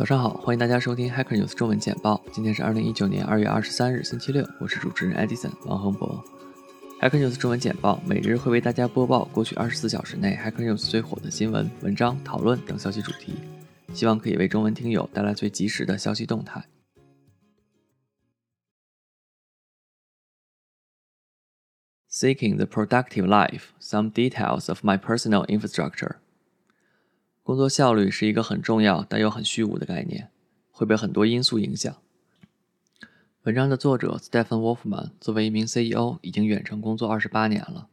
早上好，欢迎大家收听 Hacker News 中文简报。今天是二零一九年二月二十三日，星期六。我是主持人 Edison 王恒博。Hacker News 中文简报每日会为大家播报过去二十四小时内 Hacker News 最火的新闻、文章、讨论等消息主题，希望可以为中文听友带来最及时的消息动态。Seeking the productive life, some details of my personal infrastructure. 工作效率是一个很重要但又很虚无的概念，会被很多因素影响。文章的作者 Stephen Wolfman 作为一名 CEO，已经远程工作二十八年了。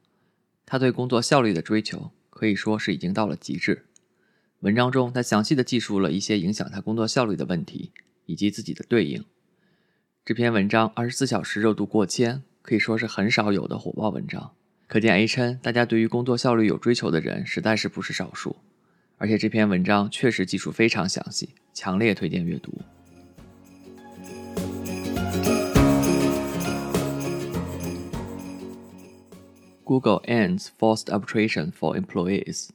他对工作效率的追求可以说是已经到了极致。文章中，他详细的记述了一些影响他工作效率的问题以及自己的对应。这篇文章二十四小时热度过千，可以说是很少有的火爆文章。可见 A 称，大家对于工作效率有追求的人实在是不是少数。而且这篇文章确实技术非常详细，强烈推荐阅读。Google ends forced arbitration for employees。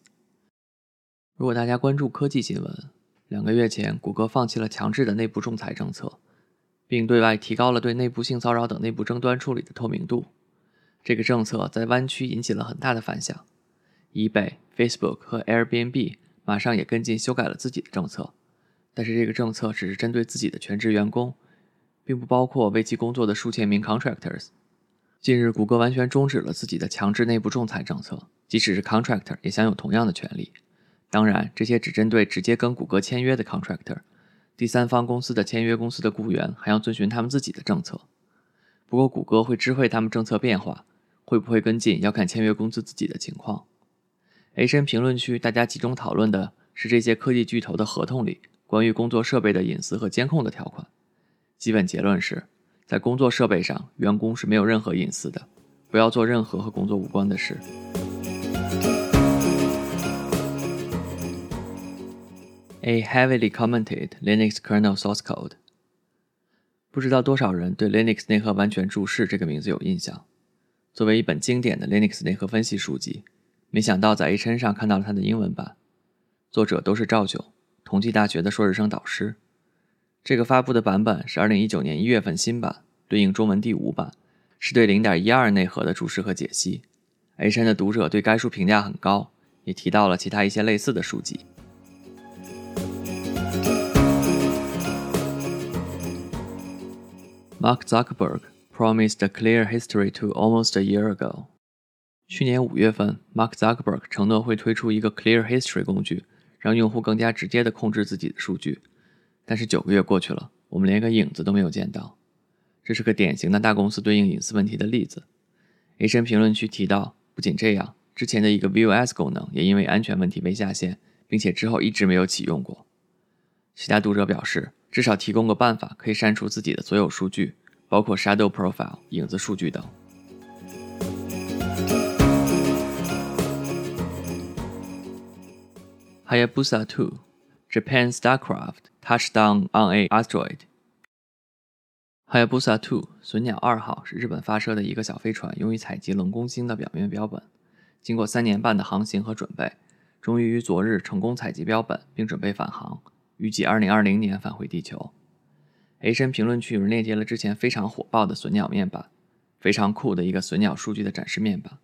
如果大家关注科技新闻，两个月前，谷歌放弃了强制的内部仲裁政策，并对外提高了对内部性骚扰等内部争端处理的透明度。这个政策在湾区引起了很大的反响，eBay、Facebook 和 Airbnb。马上也跟进修改了自己的政策，但是这个政策只是针对自己的全职员工，并不包括为其工作的数千名 contractors。近日，谷歌完全终止了自己的强制内部仲裁政策，即使是 contractor 也享有同样的权利。当然，这些只针对直接跟谷歌签约的 contractor，第三方公司的签约公司的雇员还要遵循他们自己的政策。不过，谷歌会知会他们政策变化，会不会跟进要看签约公司自己的情况。A 深评论区，大家集中讨论的是这些科技巨头的合同里关于工作设备的隐私和监控的条款。基本结论是，在工作设备上，员工是没有任何隐私的，不要做任何和工作无关的事。A heavily commented Linux kernel source code。不知道多少人对 Linux 内核完全注释这个名字有印象。作为一本经典的 Linux 内核分析书籍。没想到在 A 称上看到了它的英文版，作者都是赵九，同济大学的硕士生导师。这个发布的版本是2019年1月份新版，对应中文第五版，是对0.12内核的注释和解析。A 称的读者对该书评价很高，也提到了其他一些类似的书籍。Mark Zuckerberg promised a clear history to almost a year ago. 去年五月份，Mark Zuckerberg 承诺会推出一个 Clear History 工具，让用户更加直接地控制自己的数据。但是九个月过去了，我们连个影子都没有见到。这是个典型的大公司对应隐私问题的例子。A 深评论区提到，不仅这样，之前的一个 VOS 功能也因为安全问题被下线，并且之后一直没有启用过。其他读者表示，至少提供个办法可以删除自己的所有数据，包括 Shadow Profile 影子数据等。Hayabusa 2 Japan Starcraft Touchdown on a Asteroid。Hayabusa 2隼鸟二号是日本发射的一个小飞船，用于采集冷宫星的表面标本。经过三年半的航行和准备，终于于昨日成功采集标本，并准备返航，预计2020年返回地球。A 深评论区有人链接了之前非常火爆的隼鸟面板，非常酷的一个隼鸟数据的展示面板。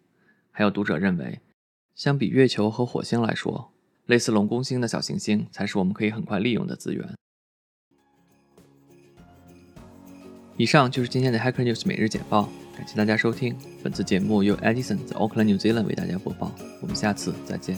还有读者认为，相比月球和火星来说，类似龙宫星的小行星才是我们可以很快利用的资源。以上就是今天的 Hacker News 每日简报，感谢大家收听。本次节目由 Edison 在 Auckland New Zealand 为大家播报。我们下次再见。